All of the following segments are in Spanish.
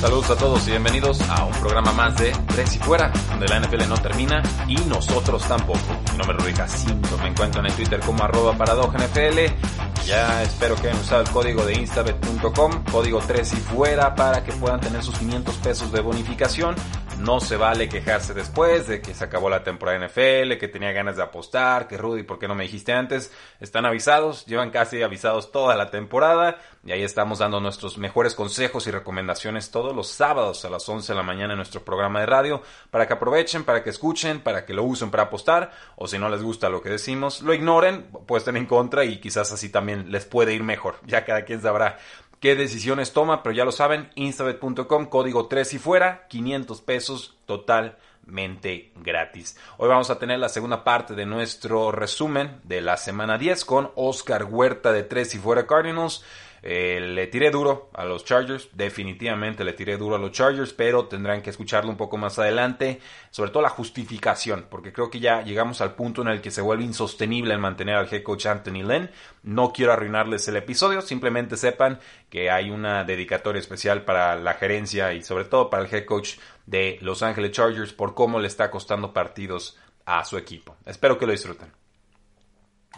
Saludos a todos y bienvenidos a un programa más de Tres y Fuera, donde la NFL no termina y nosotros tampoco. Mi nombre es Jacinto, me encuentro en Twitter como arroba NFL. Ya espero que hayan usado el código de instabet.com, código 3 y fuera, para que puedan tener sus 500 pesos de bonificación no se vale quejarse después de que se acabó la temporada NFL, que tenía ganas de apostar, que Rudy, ¿por qué no me dijiste antes? Están avisados, llevan casi avisados toda la temporada y ahí estamos dando nuestros mejores consejos y recomendaciones todos los sábados a las 11 de la mañana en nuestro programa de radio para que aprovechen, para que escuchen, para que lo usen para apostar o si no les gusta lo que decimos, lo ignoren, puesten en contra y quizás así también les puede ir mejor. Ya cada quien sabrá qué decisiones toma, pero ya lo saben, instabet.com, código 3 y fuera, 500 pesos totalmente gratis. Hoy vamos a tener la segunda parte de nuestro resumen de la semana 10 con Oscar Huerta de 3 y fuera Cardinals. Eh, le tiré duro a los Chargers, definitivamente le tiré duro a los Chargers, pero tendrán que escucharlo un poco más adelante, sobre todo la justificación, porque creo que ya llegamos al punto en el que se vuelve insostenible el mantener al head coach Anthony Lynn. No quiero arruinarles el episodio, simplemente sepan que hay una dedicatoria especial para la gerencia y sobre todo para el head coach de Los Angeles Chargers por cómo le está costando partidos a su equipo. Espero que lo disfruten.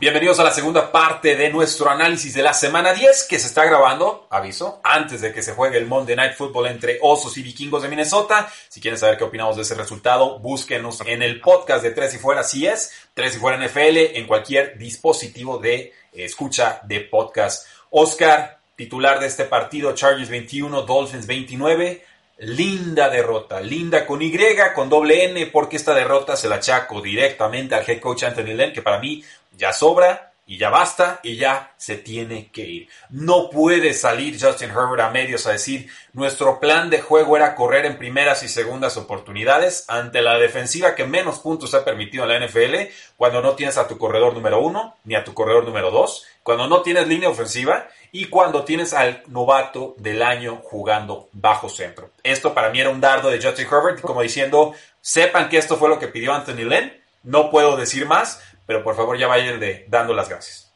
Bienvenidos a la segunda parte de nuestro análisis de la semana 10 que se está grabando, aviso, antes de que se juegue el Monday Night Football entre Osos y Vikingos de Minnesota. Si quieren saber qué opinamos de ese resultado, búsquenos en el podcast de Tres y Fuera, si es, Tres y Fuera NFL, en cualquier dispositivo de escucha de podcast. Oscar, titular de este partido, Chargers 21, Dolphins 29. Linda derrota, linda con Y, con doble N, porque esta derrota se la achaco directamente al head coach Anthony Lynn, que para mí ya sobra y ya basta y ya se tiene que ir. No puede salir Justin Herbert a medios a decir nuestro plan de juego era correr en primeras y segundas oportunidades ante la defensiva que menos puntos ha permitido en la NFL cuando no tienes a tu corredor número uno ni a tu corredor número dos, cuando no tienes línea ofensiva y cuando tienes al novato del año jugando bajo centro. Esto para mí era un dardo de Justin Herbert, como diciendo, sepan que esto fue lo que pidió Anthony Lynn, no puedo decir más, pero por favor ya vayan de, dando las gracias.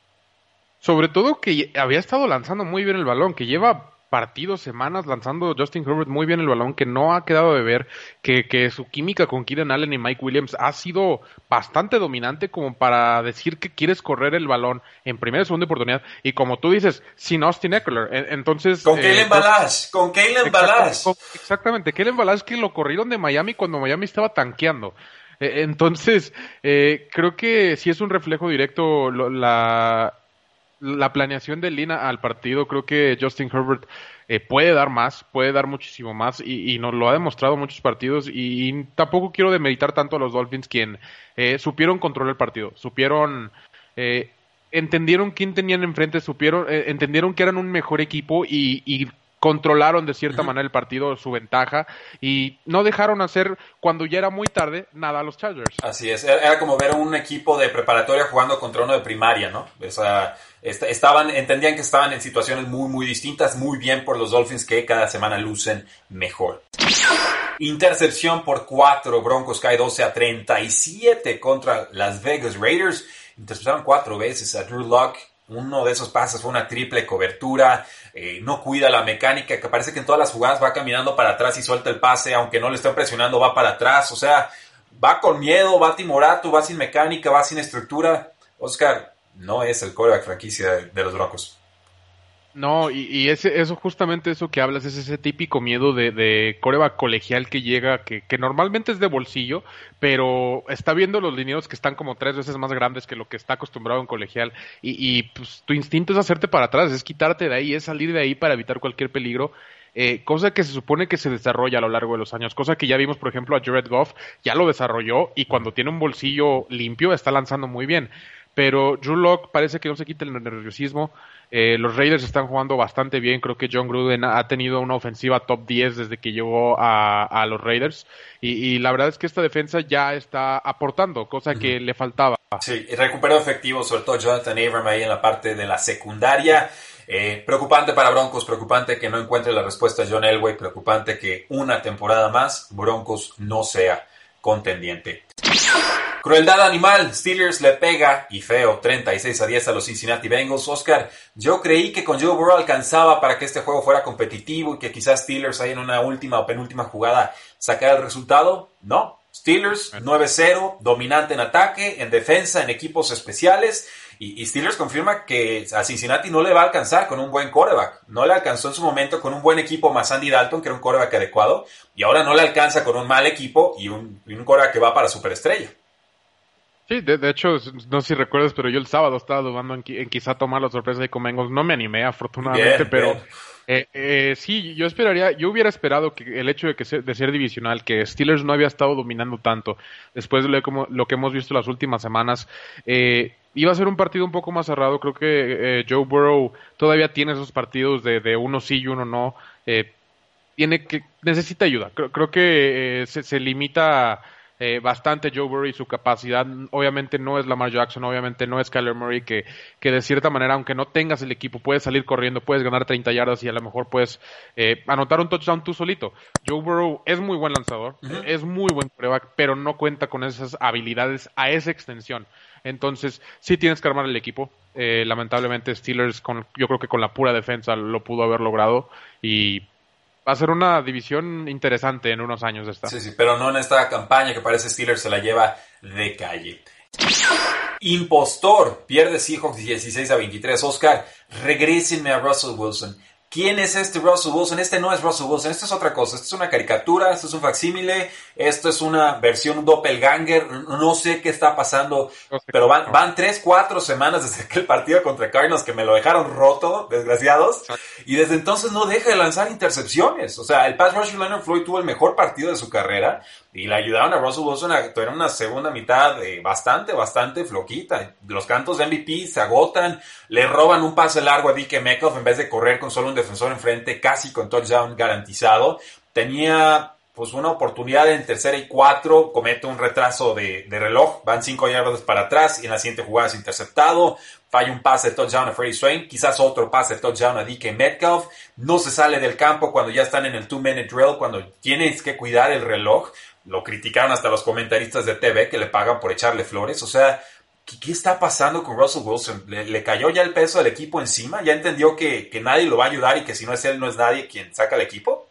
Sobre todo que había estado lanzando muy bien el balón, que lleva partidos, semanas lanzando Justin Herbert muy bien el balón, que no ha quedado de ver, que, que su química con Keenan Allen y Mike Williams ha sido bastante dominante como para decir que quieres correr el balón en primera y segunda oportunidad, y como tú dices, sin Austin Eckler, entonces... Con eh, Kalen con Kalen Balazs. Exactamente, Kalen Balazs que lo corrieron de Miami cuando Miami estaba tanqueando. Eh, entonces, eh, creo que sí es un reflejo directo la, la planeación de Lina al partido. Creo que Justin Herbert eh, puede dar más, puede dar muchísimo más y, nos lo ha demostrado muchos partidos. Y, tampoco quiero demeritar tanto a los Dolphins, quien supieron controlar el partido, supieron entendieron quién tenían enfrente, supieron, entendieron que eran un mejor equipo y controlaron de cierta manera el partido, su ventaja, y no dejaron hacer, cuando ya era muy tarde, nada a los Chargers. Así es, era como ver un equipo de preparatoria jugando contra uno de primaria, ¿no? O sea, estaban, entendían que estaban en situaciones muy, muy distintas, muy bien por los Dolphins que cada semana lucen mejor. Intercepción por 4, Broncos cae 12 a 37 contra Las Vegas Raiders. Interceptaron cuatro veces a Drew Locke uno de esos pases fue una triple cobertura, eh, no cuida la mecánica, que parece que en todas las jugadas va caminando para atrás y suelta el pase, aunque no le estén presionando, va para atrás, o sea, va con miedo, va timorato, va sin mecánica, va sin estructura. Oscar, no es el coreback franquicia de los Broncos. No, y, ese, eso justamente eso que hablas es ese típico miedo de, de coreba colegial que llega, que, que, normalmente es de bolsillo, pero está viendo los lineos que están como tres veces más grandes que lo que está acostumbrado en colegial, y, y pues tu instinto es hacerte para atrás, es quitarte de ahí, es salir de ahí para evitar cualquier peligro, eh, cosa que se supone que se desarrolla a lo largo de los años, cosa que ya vimos, por ejemplo, a Jared Goff, ya lo desarrolló y cuando tiene un bolsillo limpio está lanzando muy bien. Pero Drew Locke parece que no se quita el nerviosismo. Eh, los Raiders están jugando bastante bien. Creo que John Gruden ha tenido una ofensiva top 10 desde que llegó a, los Raiders. Y, la verdad es que esta defensa ya está aportando, cosa que le faltaba. Sí, y recuperó efectivo, sobre todo Jonathan Abram ahí en la parte de la secundaria. Eh, preocupante para Broncos, preocupante que no encuentre la respuesta John Elway, preocupante que una temporada más Broncos no sea contendiente. Crueldad animal, Steelers le pega y feo, 36 a 10 a los Cincinnati Bengals. Oscar, yo creí que con Joe Burrow alcanzaba para que este juego fuera competitivo y que quizás Steelers ahí en una última o penúltima jugada sacara el resultado. No, Steelers 9-0, dominante en ataque, en defensa, en equipos especiales. Y, Steelers confirma que a Cincinnati no le va a alcanzar con un buen coreback. No le alcanzó en su momento con un buen equipo más Andy Dalton, que era un coreback adecuado. Y ahora no le alcanza con un mal equipo y un, y un coreback que va para superestrella. Sí, de, hecho, no sé si recuerdas, pero yo el sábado estaba dudando en, quizá tomar la sorpresa de Comengos. No me animé, afortunadamente, pero eh, eh, sí, yo esperaría, yo hubiera esperado que el hecho de que de ser divisional, que Steelers no había estado dominando tanto, después de lo, como, lo que hemos visto las últimas semanas, eh, iba a ser un partido un poco más cerrado. Creo que eh, Joe Burrow todavía tiene esos partidos de, de uno sí y uno no. tiene que necesita ayuda. Creo, creo que se, se limita eh, bastante Joe Burrow y su capacidad. Obviamente no es Lamar Jackson, obviamente no es Kyler Murray, que, que de cierta manera, aunque no tengas el equipo, puedes salir corriendo, puedes ganar 30 yardas y a lo mejor puedes eh, anotar un touchdown tú solito. Joe Burrow es muy buen lanzador, es muy buen prueba, pero no cuenta con esas habilidades a esa extensión. Entonces, sí tienes que armar el equipo. Eh, lamentablemente, Steelers, con, yo creo que con la pura defensa lo pudo haber logrado. Y va a ser una división interesante en unos años esta. Sí, sí, pero no en esta campaña que parece Steelers se la lleva de calle. Impostor, pierde Seahawks 16 a 23. Oscar, regrésenme a Russell Wilson. ¿Quién es este Russell Wilson? Este no es Russell Wilson, esto es otra cosa. Esto es una caricatura, esto es un facsímile, esto es una versión doppelganger. No sé qué está pasando, pero van, van tres, cuatro semanas desde aquel partido contra Cardinals que me lo dejaron roto, desgraciados. Y desde entonces no deja de lanzar intercepciones. O sea, el pass rusher Leonard Floyd tuvo el mejor partido de su carrera y le ayudaron a Russell Wilson a tener una segunda mitad bastante, bastante floquita. Los cantos de MVP se agotan, le roban un pase largo a DK Metcalf en vez de correr con solo un defensor enfrente, casi con touchdown garantizado. Tenía pues una oportunidad en tercera y cuatro, comete un retraso de, reloj, van cinco yardas para atrás y en la siguiente jugada es interceptado, falla un pase de touchdown a Freddie Swain, quizás otro pase de touchdown a DK Metcalf, no se sale del campo cuando ya están en el two minute drill, cuando tienes que cuidar el reloj, lo criticaron hasta los comentaristas de TV que le pagan por echarle flores. O sea, ¿qué, está pasando con Russell Wilson? ¿Le, cayó ya el peso del equipo encima? ¿Ya entendió que, que nadie lo va a ayudar y que si no es él, no es nadie quien saca el equipo?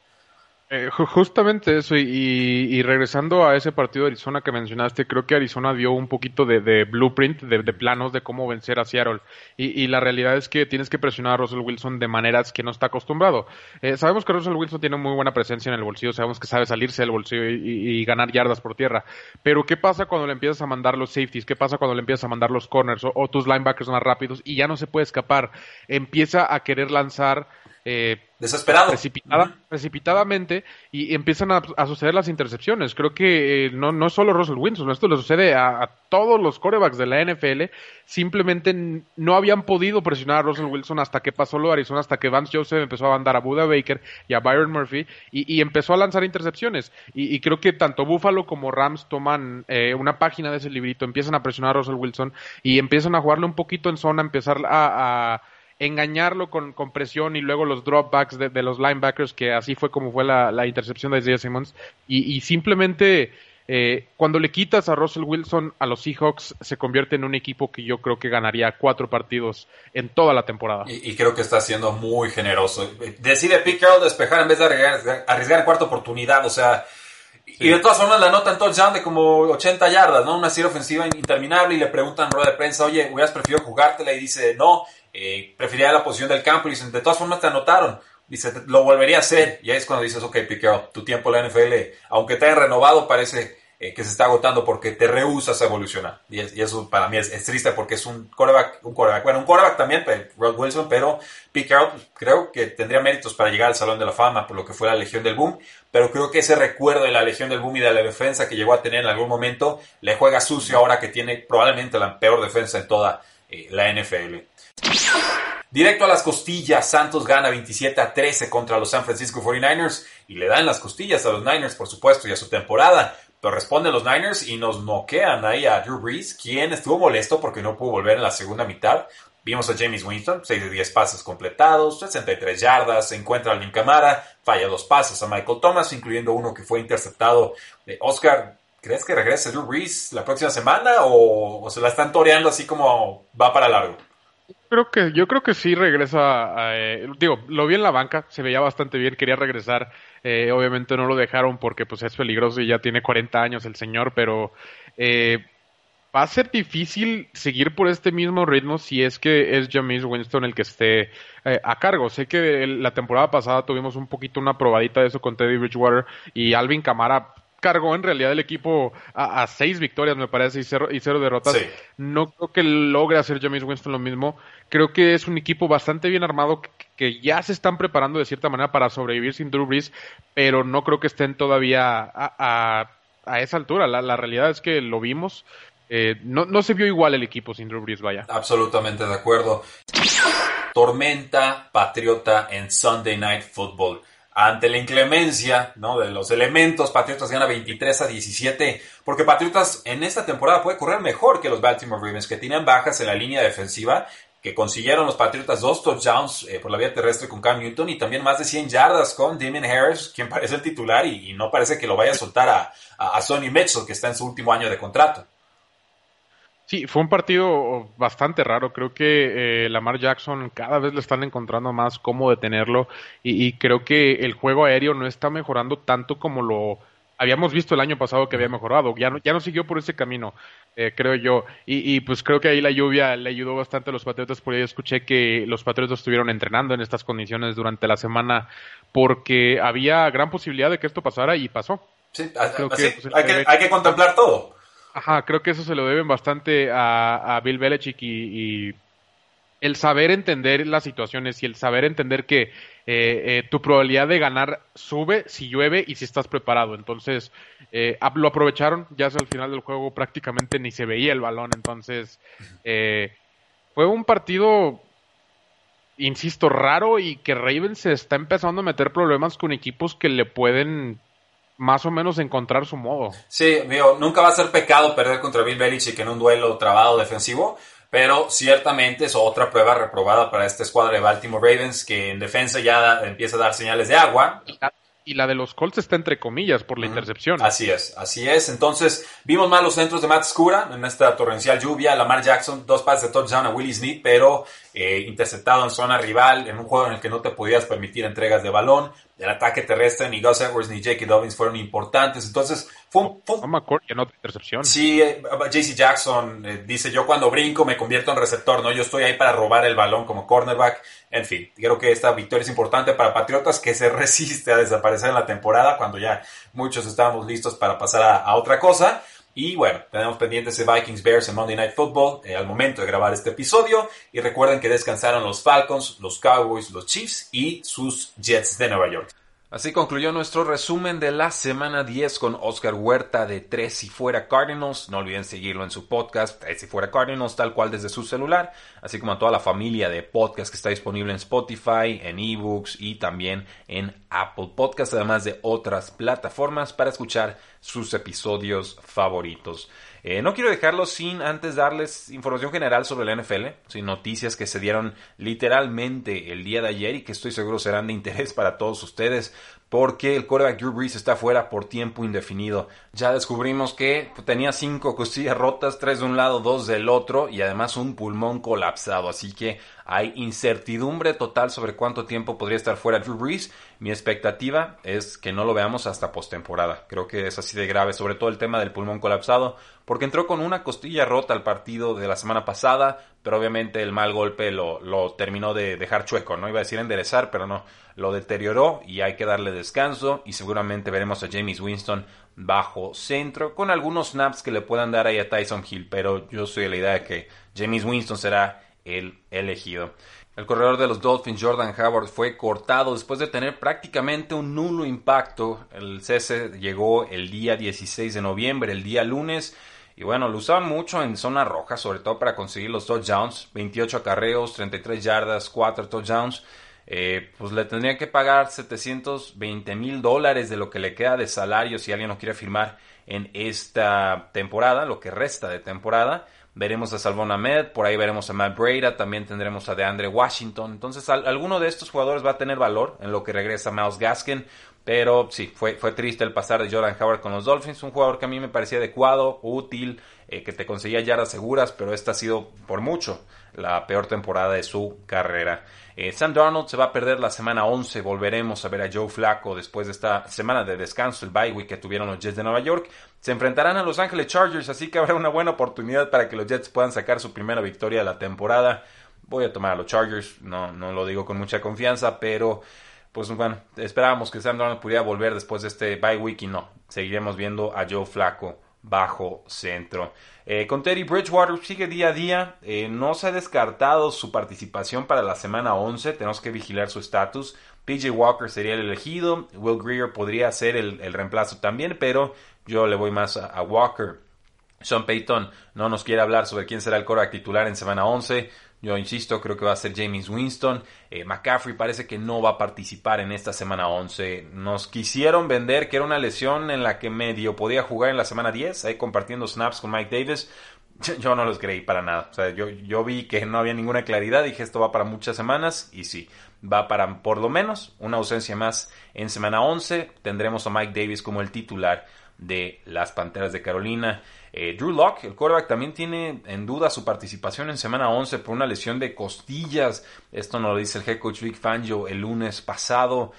Eh, justamente eso, y, regresando a ese partido de Arizona que mencionaste, creo que Arizona dio un poquito de, blueprint, de, planos de cómo vencer a Seattle. Y, la realidad es que tienes que presionar a Russell Wilson de maneras que no está acostumbrado. Eh, sabemos que Russell Wilson tiene muy buena presencia en el bolsillo, sabemos que sabe salirse del bolsillo y, ganar yardas por tierra. Pero ¿qué pasa cuando le empiezas a mandar los safeties? ¿Qué pasa cuando le empiezas a mandar los corners o tus linebackers más rápidos y ya no se puede escapar? Empieza a querer lanzar eh, Desesperado. precipitadamente y empiezan a, suceder las intercepciones. Creo que eh, no, no solo Russell Wilson, esto le sucede a, todos los corebacks de la NFL. Simplemente no habían podido presionar a Russell Wilson hasta que pasó lo de Arizona, hasta que Vance Joseph empezó a mandar a Buda Baker y a Byron Murphy y, empezó a lanzar intercepciones. Y, creo que tanto Buffalo como Rams toman eh, una página de ese librito, empiezan a presionar a Russell Wilson y empiezan a jugarle un poquito en zona, empezar a engañarlo con, presión y luego los dropbacks de, de, los linebackers, que así fue como fue la, intercepción de Isaiah Simmons. Y, simplemente eh, cuando le quitas a Russell Wilson a los Seahawks, se convierte en un equipo que yo creo que ganaría cuatro partidos en toda la temporada. Y, creo que está siendo muy generoso. Decide Pete Carroll despejar en vez de arriesgar, arriesgar cuarta oportunidad, o sea. Y de todas formas la anotan touchdown de como 80 yardas, ¿no? Una serie ofensiva interminable y le preguntan en rueda de prensa, oye, hubieras preferido jugártela y dice, no, eh, prefería la posición del campo y dicen, de todas formas te anotaron. Dice, lo volvería a hacer. Y ahí es cuando dices, ok, Piqueo, tu tiempo en la NFL, aunque te haya renovado, parece eh, que se está agotando porque te rehusas a evolucionar. Y, eso para mí es, triste porque es un quarterback, un quarterback, bueno, un quarterback también, Rod Wilson, pero Pete Carroll creo que tendría méritos para llegar al Salón de la Fama por lo que fue la Legión del Boom, pero creo que ese recuerdo de la Legión del Boom y de la defensa que llegó a tener en algún momento le juega sucio ahora que tiene probablemente la peor defensa en toda eh, la NFL. Directo a las costillas, Santos gana 27 a 13 contra los San Francisco 49ers y le dan las costillas a los Niners, por supuesto, y a su temporada. Pero responden los Niners y nos noquean ahí a Drew Brees, quien estuvo molesto porque no pudo volver en la segunda mitad. Vimos a James Winston, 6 de 10 pases completados, 63 yardas, se encuentra a Lin Camara, falla dos pases a Michael Thomas, incluyendo uno que fue interceptado de Oscar. ¿Crees que regrese Drew Brees la próxima semana o, o se la están toreando así como va para largo? Creo que, yo creo que sí regresa. Eh, digo, lo vi en la banca, se veía bastante bien, quería regresar. Eh, obviamente no lo dejaron porque pues es peligroso y ya tiene 40 años el señor, pero eh, va a ser difícil seguir por este mismo ritmo si es que es James Winston el que esté a cargo. Sé que la temporada pasada tuvimos un poquito una probadita de eso con Teddy Bridgewater y Alvin Camara cargó en realidad el equipo a, seis victorias, me parece, y cero, y cero derrotas. No creo que logre hacer James Winston lo mismo. Creo que es un equipo bastante bien armado que, ya se están preparando de cierta manera para sobrevivir sin Drew Brees, pero no creo que estén todavía a, a, esa altura. La, realidad es que lo vimos. Eh, no, no se vio igual el equipo sin Drew Brees, vaya. Absolutamente de acuerdo. Tormenta Patriota en Sunday Night Football ante la inclemencia ¿no? de los elementos, Patriotas gana 23 a 17, porque Patriotas en esta temporada puede correr mejor que los Baltimore Ravens, que tienen bajas en la línea defensiva, que consiguieron los Patriotas dos touchdowns eh, por la vía terrestre con Cam Newton y también más de 100 yardas con Damien Harris, quien parece el titular y, no parece que lo vaya a soltar a, a, a Sonny Mitchell, que está en su último año de contrato. Sí, fue un partido bastante raro. Creo que eh, Lamar Jackson cada vez le están encontrando más cómo detenerlo y, creo que el juego aéreo no está mejorando tanto como lo habíamos visto el año pasado que había mejorado. Ya no, ya no siguió por ese camino, eh, creo yo. Y, pues creo que ahí la lluvia le ayudó bastante a los Patriotas. Por ahí escuché que los Patriotas estuvieron entrenando en estas condiciones durante la semana porque había gran posibilidad de que esto pasara y pasó. Sí, pues, hay, que, hay que contemplar todo. Ajá, creo que eso se lo deben bastante a, Bill Belichick y, el saber entender las situaciones y el saber entender que eh, eh, tu probabilidad de ganar sube si llueve y si estás preparado. Entonces, eh, lo aprovecharon, ya hacia el final del juego prácticamente ni se veía el balón. Entonces, fue un partido, insisto, raro y que Ravens se está empezando a meter problemas con equipos que le pueden más o menos encontrar su modo. Sí, digo, nunca va a ser pecado perder contra Bill Belichick en un duelo trabado defensivo, pero ciertamente es otra prueba reprobada para esta escuadra de Baltimore Ravens que en defensa ya empieza a dar señales de agua y la de los Colts está entre comillas por la intercepción. Así es, así es. Entonces, vimos mal los centros de Matt Scura en esta torrencial lluvia. Lamar Jackson, dos pases de touchdown a Willie Snead, pero eh, interceptado en zona rival, en un juego en el que no te podías permitir entregas de balón. El ataque terrestre, ni Gus Edwards ni Jake Dobbins fueron importantes. Entonces, fue un. Fue no que no intercepción. Sí, eh, JC Jackson eh, dice: Yo cuando brinco me convierto en receptor, ¿no? Yo estoy ahí para robar el balón como cornerback. En fin, creo que esta victoria es importante para Patriotas que se resiste a desaparecer en la temporada cuando ya muchos estábamos listos para pasar a, otra cosa. Y bueno, tenemos pendientes de Vikings Bears en Monday Night Football eh, al momento de grabar este episodio. Y recuerden que descansaron los Falcons, los Cowboys, los Chiefs y sus Jets de Nueva York. Así concluyó nuestro resumen de la semana 10 con Oscar Huerta de Tres y Fuera Cardinals. No olviden seguirlo en su podcast Tres y Fuera Cardinals, tal cual desde su celular, así como a toda la familia de podcast que está disponible en Spotify, en ebooks y también en Apple Podcast, además de otras plataformas para escuchar sus episodios favoritos. Eh, no quiero dejarlo sin antes darles información general sobre la NFL, sin noticias que se dieron literalmente el día de ayer y que estoy seguro serán de interés para todos ustedes porque el quarterback Drew Brees está fuera por tiempo indefinido. Ya descubrimos que tenía cinco costillas rotas, tres de un lado, dos del otro y además un pulmón colapsado, así que hay incertidumbre total sobre cuánto tiempo podría estar fuera Drew Brees. Mi expectativa es que no lo veamos hasta postemporada. Creo que es así de grave, sobre todo el tema del pulmón colapsado, porque entró con una costilla rota al partido de la semana pasada, pero obviamente el mal golpe lo, lo terminó de dejar chueco, no iba a decir enderezar, pero no, lo deterioró y hay que darle descanso y seguramente veremos a James Winston bajo centro con algunos snaps que le puedan dar ahí a Tyson Hill, pero yo soy de la idea de que James Winston será el elegido. El corredor de los Dolphins, Jordan Howard, fue cortado después de tener prácticamente un nulo impacto. El cese llegó el día 16 de noviembre, el día lunes. Y bueno, lo usaban mucho en zona roja, sobre todo para conseguir los touchdowns. 28 acarreos, 33 yardas, 4 touchdowns. Eh, pues le tendrían que pagar 720 mil dólares de lo que le queda de salario si alguien lo quiere firmar en esta temporada, lo que resta de temporada. Veremos a Salvon Ahmed, por ahí veremos a Matt Breda, también tendremos a DeAndre Washington. Entonces, alguno de estos jugadores va a tener valor en lo que regresa Miles Gaskin. Pero sí, fue, fue triste el pasar de Jordan Howard con los Dolphins. Un jugador que a mí me parecía adecuado, útil, eh, que te conseguía yardas seguras, pero esta ha sido por mucho la peor temporada de su carrera. Eh, Sam Darnold se va a perder la semana 11. Volveremos a ver a Joe Flacco después de esta semana de descanso, el bye week que tuvieron los Jets de Nueva York. Se enfrentarán a Los Ángeles Chargers, así que habrá una buena oportunidad para que los Jets puedan sacar su primera victoria de la temporada. Voy a tomar a los Chargers, no, no lo digo con mucha confianza, pero pues bueno, esperábamos que Sam pudiera volver después de este bye week y no. Seguiremos viendo a Joe Flacco bajo centro. Eh, con Teddy Bridgewater sigue día a día. Eh, no se ha descartado su participación para la semana 11. Tenemos que vigilar su estatus. PJ Walker sería el elegido. Will Greer podría ser el, reemplazo también, pero yo le voy más a, Walker. Sean Payton no nos quiere hablar sobre quién será el coreback titular en semana 11. Yo insisto, creo que va a ser James Winston. Eh, McCaffrey parece que no va a participar en esta semana 11. Nos quisieron vender que era una lesión en la que medio podía jugar en la semana 10, ahí compartiendo snaps con Mike Davis. Yo, no los creí para nada. O sea, yo, yo vi que no había ninguna claridad. Dije, esto va para muchas semanas. Y sí, va para por lo menos una ausencia más en semana 11. Tendremos a Mike Davis como el titular de las Panteras de Carolina. Eh, Drew Locke, el quarterback, también tiene en duda su participación en semana 11 por una lesión de costillas. Esto nos lo dice el head coach Vic Fangio el lunes pasado.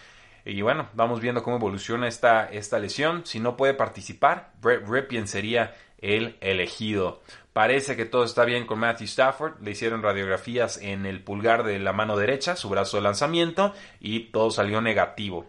Y bueno, vamos viendo cómo evoluciona esta, esta lesión. Si no puede participar, Brett Ripien sería el elegido. Parece que todo está bien con Matthew Stafford. Le hicieron radiografías en el pulgar de la mano derecha, su brazo de lanzamiento, y todo salió negativo.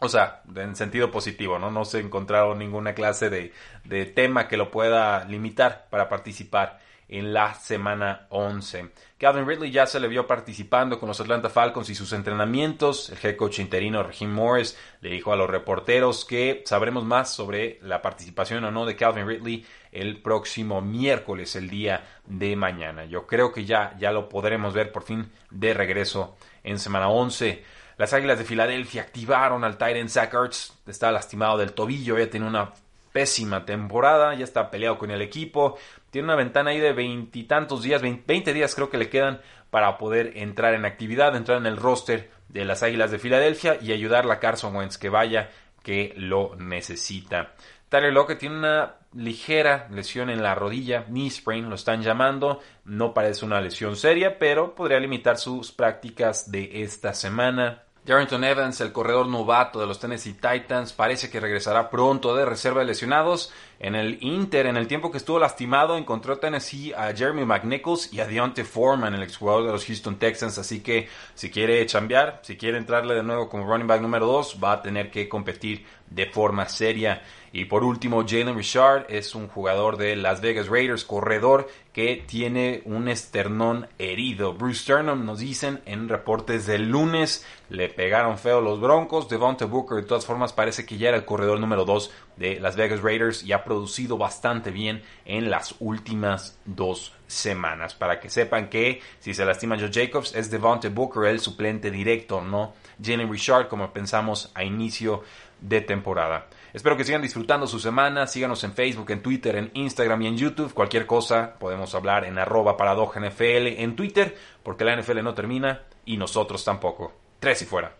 O sea, en sentido positivo, ¿no? No se encontraron ninguna clase de, de tema que lo pueda limitar para participar en la semana 11. Calvin Ridley ya se le vio participando con los Atlanta Falcons y sus entrenamientos. El head coach interino Raheem Morris le dijo a los reporteros que sabremos más sobre la participación o no de Calvin Ridley el próximo miércoles, el día de mañana. Yo creo que ya, ya lo podremos ver por fin de regreso en semana 11. Las Águilas de Filadelfia activaron al Titan Zach Ertz. Está lastimado del tobillo, ya tiene una pésima temporada, ya está peleado con el equipo. Tiene una ventana ahí de veintitantos días, veinte días creo que le quedan para poder entrar en actividad, entrar en el roster de las Águilas de Filadelfia y ayudar a Carson Wentz que vaya que lo necesita. Tyler Lockett tiene una ligera lesión en la rodilla, knee sprain lo están llamando, no parece una lesión seria, pero podría limitar sus prácticas de esta semana. Darrington Evans, el corredor novato de los Tennessee Titans, parece que regresará pronto de reserva de lesionados. En el Inter, en el tiempo que estuvo lastimado, encontró Tennessee a Jeremy McNichols y a Deontay Foreman, el exjugador de los Houston Texans. Así que si quiere chambear, si quiere entrarle de nuevo como running back número 2, va a tener que competir de forma seria. Y por último, Jalen Richard es un jugador de Las Vegas Raiders, corredor que tiene un esternón herido. Bruce Sternum nos dicen en reportes del lunes, le pegaron feo los Broncos. Devonta Booker de todas formas parece que ya era el corredor número 2 de Las Vegas Raiders y ha producido bastante bien en las últimas dos semanas. Para que sepan que si se lastima Joe Jacobs es Devonta Booker el suplente directo, no Jalen Richard como pensamos a inicio de temporada. Espero que sigan disfrutando su semana. Síganos en Facebook, en Twitter, en Instagram y en YouTube. Cualquier cosa podemos hablar en arroba paradoja NFL en Twitter, porque la NFL no termina y nosotros tampoco. Tres y fuera.